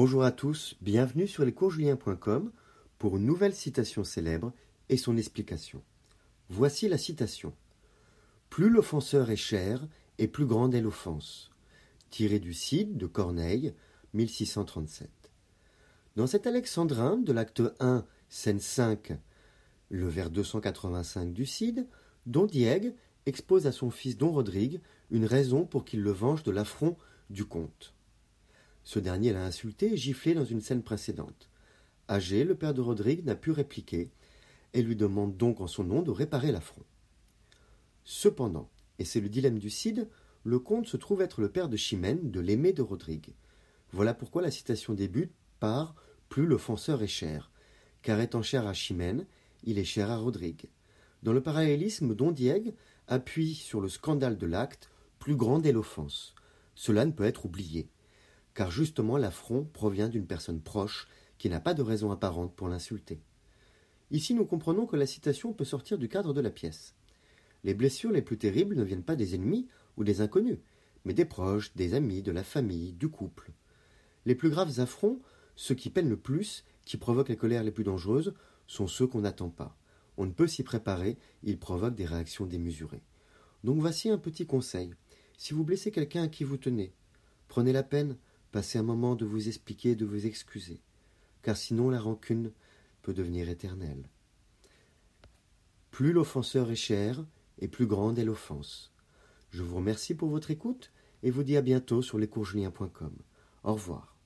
Bonjour à tous, bienvenue sur lescoursjulien.com pour une nouvelle citation célèbre et son explication. Voici la citation. Plus l'offenseur est cher, et plus grande est l'offense. Tiré du Cid de Corneille, 1637. Dans cet alexandrin de l'acte 1, scène 5, le vers 285 du Cid, Don Diègue expose à son fils Don Rodrigue une raison pour qu'il le venge de l'affront du comte. Ce dernier l'a insulté et giflé dans une scène précédente. Âgé, le père de Rodrigue n'a pu répliquer et lui demande donc en son nom de réparer l'affront. Cependant, et c'est le dilemme du Cid, le comte se trouve être le père de Chimène, de l'aimé de Rodrigue. Voilà pourquoi la citation débute par Plus l'offenseur est cher, car étant cher à Chimène, il est cher à Rodrigue. Dans le parallélisme, Don Diègue appuie sur le scandale de l'acte, plus grande est l'offense. Cela ne peut être oublié, car justement l'affront provient d'une personne proche qui n'a pas de raison apparente pour l'insulter. Ici, nous comprenons que la citation peut sortir du cadre de la pièce. Les blessures les plus terribles ne viennent pas des ennemis ou des inconnus, mais des proches, des amis, de la famille, du couple. Les plus graves affronts, ceux qui peinent le plus, qui provoquent les colères les plus dangereuses, sont ceux qu'on n'attend pas. On ne peut s'y préparer, ils provoquent des réactions démesurées. Donc voici un petit conseil. Si vous blessez quelqu'un à qui vous tenez, prenez la peine, passez un moment de vous expliquer, de vous excuser, car sinon la rancune peut devenir éternelle. Plus l'offenseur est cher, et plus grande est l'offense. Je vous remercie pour votre écoute et vous dis à bientôt sur lescoursjulien.com. Au revoir.